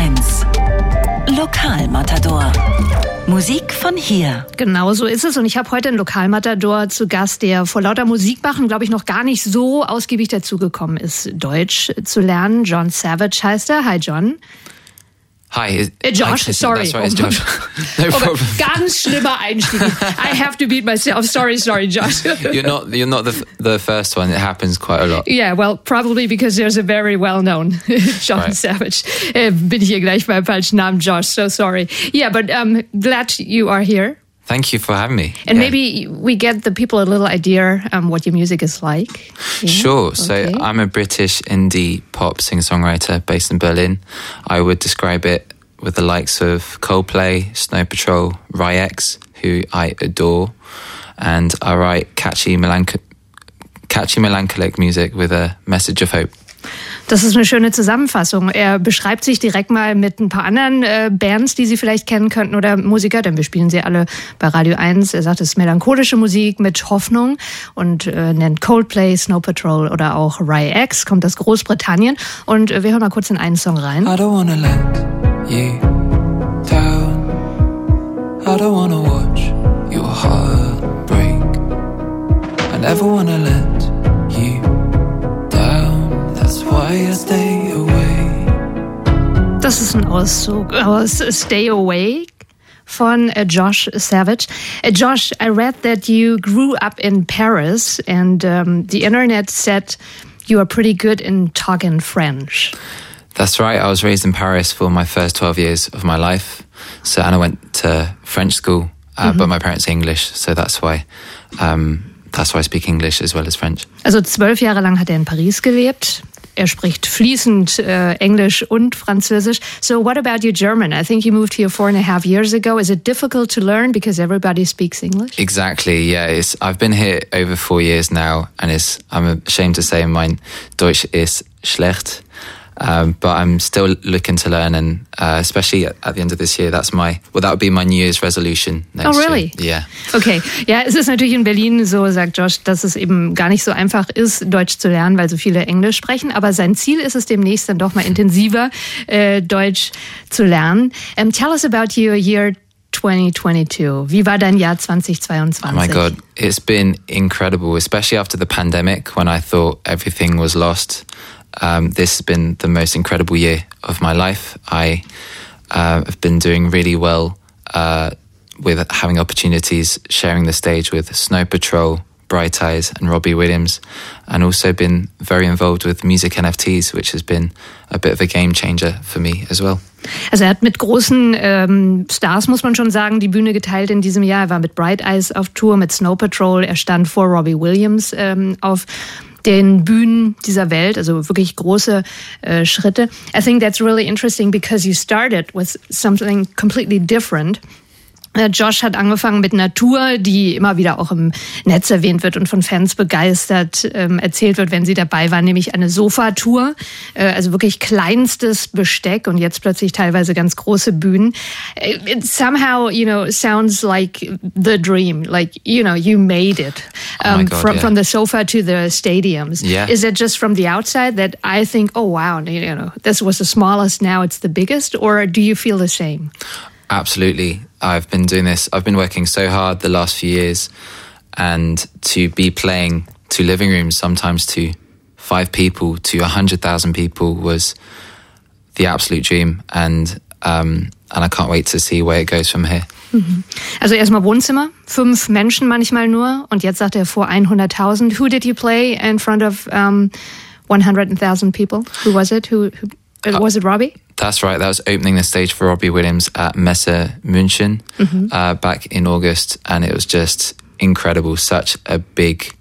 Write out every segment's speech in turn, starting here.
1. Lokalmatador. Musik von hier. Genau so ist es. Und ich habe heute einen Lokalmatador zu Gast, der vor lauter Musik machen, glaube ich, noch gar nicht so ausgiebig dazugekommen ist, Deutsch zu lernen. John Savage heißt er. Hi, John. Hi, äh, Josh, I, sorry. Right, it's Josh. no oh, problem. Ganz schlimmer Einstieg. I have to beat myself. Sorry, sorry, Josh. you're not you're not the the first one. It happens quite a lot. Yeah, well, probably because there's a very well-known John right. Savage. Äh, bin hier gleich beim falschen Namen, Josh. So sorry. Yeah, but um, glad you are here. Thank you for having me. And yeah. maybe we get the people a little idea um, what your music is like. Yeah? Sure. Okay. So I'm a British indie pop singer-songwriter based in Berlin. I would describe it with the likes of Coldplay, Snow Patrol, RY X, who I adore, and I write catchy, catchy melancholic music with a message of hope. Das ist eine schöne Zusammenfassung. Er beschreibt sich direkt mal mit ein paar anderen äh, Bands, die Sie vielleicht kennen könnten oder Musiker, denn wir spielen sie alle bei Radio 1. Er sagt, es ist melancholische Musik mit Hoffnung und äh, nennt Coldplay, Snow Patrol oder auch Rye X, kommt aus Großbritannien. Und äh, wir hören mal kurz in einen Song rein. I don't wanna let you down. I don't wanna watch your heart break. I never wanna let Das ist ein Auszug aus Stay Awake von uh, Josh Savage. Uh, Josh, I read that you grew up in Paris and um, the internet said you are pretty good in talking French. That's right. I was raised in Paris for my first 12 years of my life. So, and I went to French school, uh, mm -hmm. but my parents are English, so that's why um, that's why I speak English as well as French. Also zwölf Jahre lang hat er in Paris gelebt. Er spricht fließend äh, Englisch und Französisch. So what about your German? I think you moved here four and a half years ago. Is it difficult to learn because everybody speaks English? Exactly. Yeah, I've been here over four years now, and it's, I'm ashamed to say mein Deutsch ist schlecht. Um, but I'm still looking to learn, and uh, especially at, at, the end of this year, that's my well, that would be my New Year's resolution. oh, really? Year. Yeah. Okay. Ja, es ist natürlich in Berlin so, sagt Josh, dass es eben gar nicht so einfach ist, Deutsch zu lernen, weil so viele Englisch sprechen. Aber sein Ziel ist es demnächst dann doch mal intensiver äh, Deutsch zu lernen. Um, tell us about your year 2022. Wie war dein Jahr 2022? Oh my God, it's been incredible, especially after the pandemic when I thought everything was lost. Um, this has been the most incredible year of my life. I uh, have been doing really well uh, with having opportunities, sharing the stage with Snow Patrol, Bright Eyes, and Robbie Williams, and also been very involved with music NFTs, which has been a bit of a game changer for me as well. Also er hat mit großen ähm, Stars, muss man schon sagen, die Bühne geteilt in diesem Jahr. Er war mit Bright Eyes auf Tour, mit Snow Patrol. Er stand vor Robbie Williams ähm, auf den Bühnen dieser Welt, also wirklich große äh, Schritte. I think that's really interesting because you started with something completely different. Äh, Josh hat angefangen mit Natur, die immer wieder auch im Netz erwähnt wird und von Fans begeistert ähm, erzählt wird, wenn sie dabei waren, nämlich eine Sofatour, äh, also wirklich kleinstes Besteck und jetzt plötzlich teilweise ganz große Bühnen. Äh, it somehow, you know, sounds like the dream, like you know, you made it um, oh God, from yeah. from the sofa to the stadiums. Yeah. Is it just from the outside that I think, oh wow, you know, this was the smallest, now it's the biggest, or do you feel the same? Absolutely. I've been doing this, I've been working so hard the last few years, and to be playing to living rooms, sometimes to five people, to 100,000 people, was the absolute dream. And, um, and I can't wait to see where it goes from here. Mhm. Also erstmal Wohnzimmer, fünf Menschen manchmal nur und jetzt sagt er vor 100.000. Who did you play in front of um, 100,000 people? Who was it? Who, who was it Robbie? That's right. That was opening the stage for Robbie Williams at Messe München mm-hmm. uh, back in August, and it was just incredible. Such a big,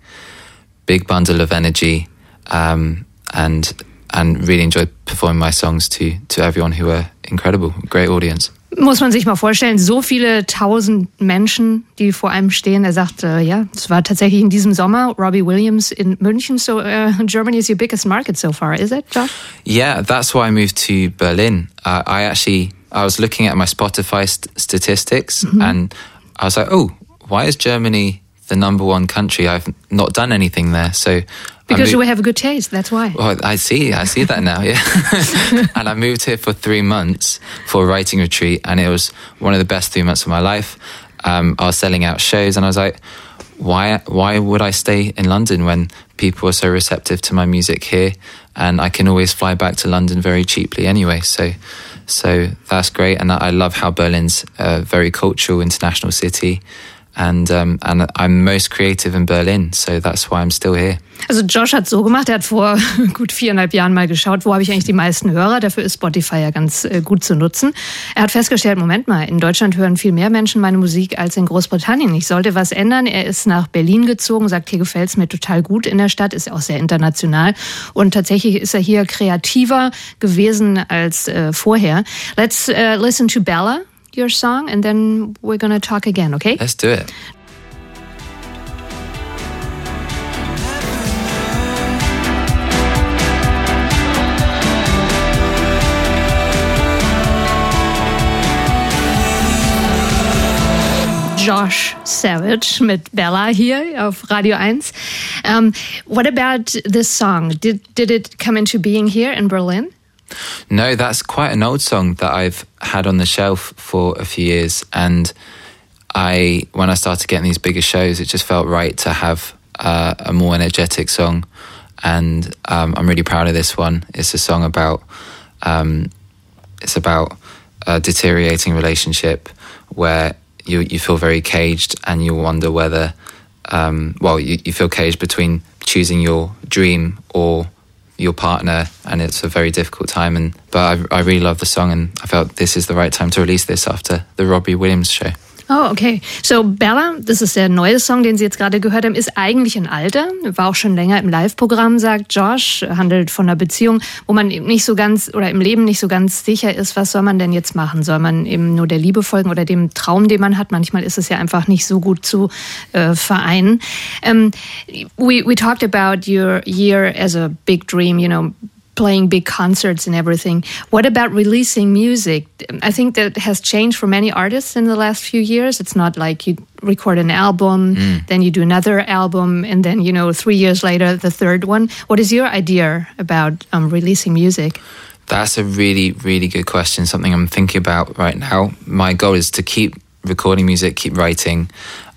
big bundle of energy, um, and and really enjoyed performing my songs to to everyone who were incredible. Great audience. Muss man sich mal vorstellen, so viele tausend Menschen, die vor einem stehen. Er sagt, äh, ja, es war tatsächlich in diesem Sommer Robbie Williams in München. So uh, Germany is your biggest market so far, is it, Josh? Yeah, that's why I moved to Berlin. Uh, I actually, I was looking at my Spotify st statistics mm -hmm. and I was like, oh, why is Germany the number one country, I've not done anything there. So because you have a good taste, that's why. Well, I see, I see that now, yeah. and I moved here for three months for a writing retreat, and it was one of the best three months of my life. Um, I was selling out shows, and I was like, why, why would I stay in London when people are so receptive to my music here, and I can always fly back to London very cheaply anyway. So, so that's great, and I love how Berlin's a very cultural international city, and um, and I'm most creative in Berlin, so that's why I'm still here. Also Josh hat so gemacht, er hat vor gut viereinhalb Jahren mal geschaut, wo habe ich eigentlich die meisten Hörer. Dafür ist Spotify ja ganz äh, gut zu nutzen. Er hat festgestellt, Moment mal, in Deutschland hören viel mehr Menschen meine Musik als in Großbritannien. Ich sollte was ändern. Er ist nach Berlin gezogen, sagt, hier gefällt es mir total gut in der Stadt, ist auch sehr international. Und tatsächlich ist er hier kreativer gewesen als äh, vorher. Let's uh, listen to Bella. Your song and then we're going to talk again, okay? Let's do it. Josh Savage mit Bella hier auf Radio 1. Um, what about this song? Did, did it come into being here in Berlin? No, that's quite an old song that I've had on the shelf for a few years. And I, when I started getting these bigger shows, it just felt right to have uh, a more energetic song. And um, I'm really proud of this one. It's a song about, um, it's about a deteriorating relationship where you you feel very caged and you wonder whether, um, well, you, you feel caged between choosing your dream or your partner and it's a very difficult time and but I, I really love the song and I felt this is the right time to release this after the Robbie Williams show. Oh, okay. So Bella, das ist der neue Song, den Sie jetzt gerade gehört haben, ist eigentlich ein alter, war auch schon länger im Live-Programm, sagt Josh, handelt von einer Beziehung, wo man eben nicht so ganz oder im Leben nicht so ganz sicher ist, was soll man denn jetzt machen? Soll man eben nur der Liebe folgen oder dem Traum, den man hat? Manchmal ist es ja einfach nicht so gut zu äh, vereinen. Um, we, we talked about your year as a big dream, you know, playing big concerts and everything. What about releasing music? I think that has changed for many artists in the last few years. It's not like you record an album, mm. then you do another album, and then, you know, three years later, the third one. What is your idea about um, releasing music? That's a really, really good question. Something I'm thinking about right now. My goal is to keep recording music, keep writing,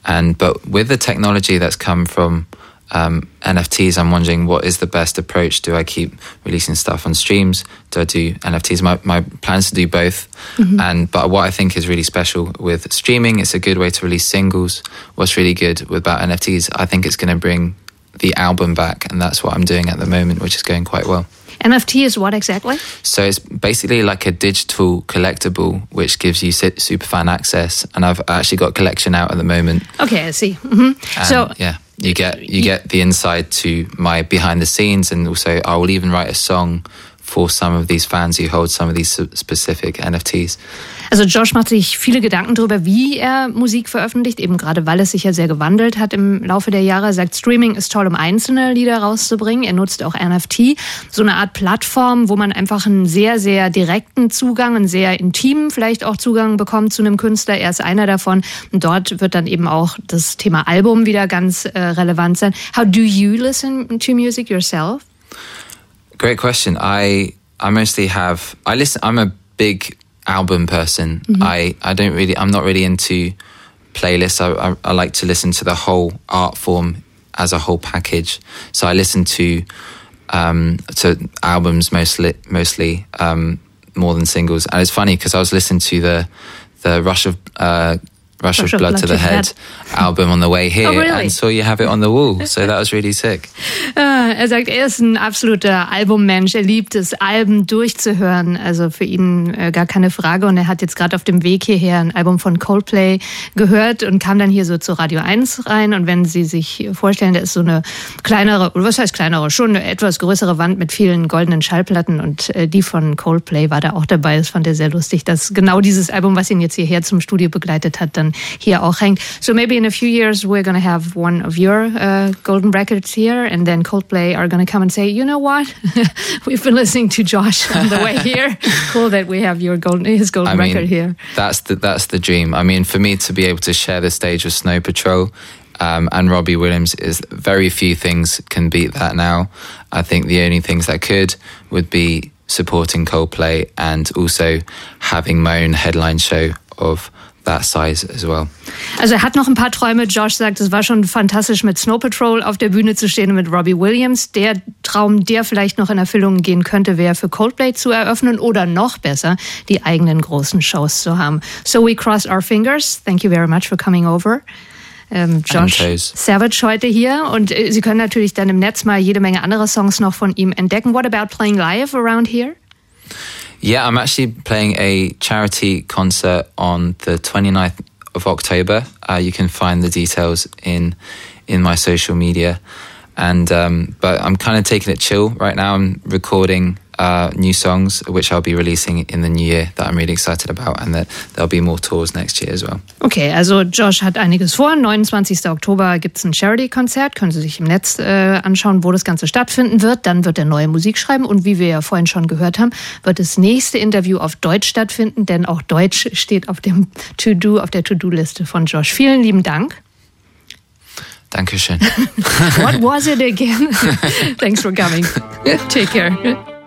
and but with the technology that's come from um, NFTs, I'm wondering what is the best approach. Do I keep releasing stuff on streams? Do I do NFTs? My, my plans to do both. Mm-hmm. And but what I think is really special with streaming, it's a good way to release singles. What's really good about NFTs, I think it's going to bring the album back, and that's what I'm doing at the moment, which is going quite well. NFT is what exactly? So it's basically like a digital collectible which gives you super fan access, and I've actually got a collection out at the moment. Okay, I see. Mm-hmm. So yeah, you get you get the insight to my behind the scenes, and also I will even write a song for some of these fans who hold some of these specific NFTs. Also Josh macht sich viele Gedanken darüber, wie er Musik veröffentlicht, eben gerade weil es sich ja sehr gewandelt hat im Laufe der Jahre. Er sagt, Streaming ist toll, um einzelne Lieder rauszubringen. Er nutzt auch NFT, so eine Art Plattform, wo man einfach einen sehr, sehr direkten Zugang, einen sehr intimen vielleicht auch Zugang bekommt zu einem Künstler. Er ist einer davon. Und dort wird dann eben auch das Thema Album wieder ganz äh, relevant sein. How do you listen to music yourself? Great question. I I mostly have I listen I'm a big album person. Mm-hmm. I, I don't really, I'm not really into playlists. I, I, I, like to listen to the whole art form as a whole package. So I listen to um, to albums mostly, mostly um, more than singles. And it's funny because I was listening to the the Rush of uh, Rush, Rush of Blood, Blood to the Head, head album on the way here oh, really? and saw you have it on the wall. So that was really sick. Uh, er sagt, er ist ein absoluter Albummensch. Er liebt es, Alben durchzuhören. Also für ihn äh, gar keine Frage. Und er hat jetzt gerade auf dem Weg hierher ein Album von Coldplay gehört und kam dann hier so zu Radio 1 rein. Und wenn Sie sich vorstellen, da ist so eine kleinere, oder was heißt kleinere, schon eine etwas größere Wand mit vielen goldenen Schallplatten und äh, die von Coldplay war da auch dabei. Das fand er sehr lustig, dass genau dieses Album, was ihn jetzt hierher zum Studio begleitet hat, dann hier auch hängt. So maybe in a few years we're going to have one of your uh, golden records here and then Coldplay are going to come and say, you know what? We've been listening to Josh on the way here. cool that we have your golden, his golden I mean, record here. That's the, that's the dream. I mean, for me to be able to share the stage with Snow Patrol Um, and Robbie Williams is very few things can beat that now. I think the only things that could would be supporting Coldplay and also having my own headline show of that size as well. Also er hat noch ein paar Träume. Josh sagt, es war schon fantastisch mit Snow Patrol auf der Bühne zu stehen und mit Robbie Williams. Der Traum, der vielleicht noch in Erfüllung gehen könnte, wäre für Coldplay zu eröffnen oder noch besser, die eigenen großen Shows zu haben. So we cross our fingers. Thank you very much for coming over. Ähm, Josh Savage heute hier und äh, Sie können natürlich dann im Netz mal jede Menge andere Songs noch von ihm entdecken. What about playing live around here? Yeah, I'm actually playing a charity concert on the 29th of October. Uh, you can find the details in in my social media. And um, but I'm kind of taking it chill right now. I'm recording uh, new songs, which I'll be releasing in the new year that I'm really excited about, and that there'll be more tours next year as well. Okay, also Josh hat einiges vor. 29. Oktober gibt es ein Charity-Konzert, können Sie sich im Netz äh, anschauen, wo das Ganze stattfinden wird. Dann wird er neue Musik schreiben und wie wir ja vorhin schon gehört haben, wird das nächste Interview auf Deutsch stattfinden, denn auch Deutsch steht auf dem To-Do, auf der To-Do-Liste von Josh. Vielen lieben Dank. Dankeschön. What was it again? Thanks for coming. Take care.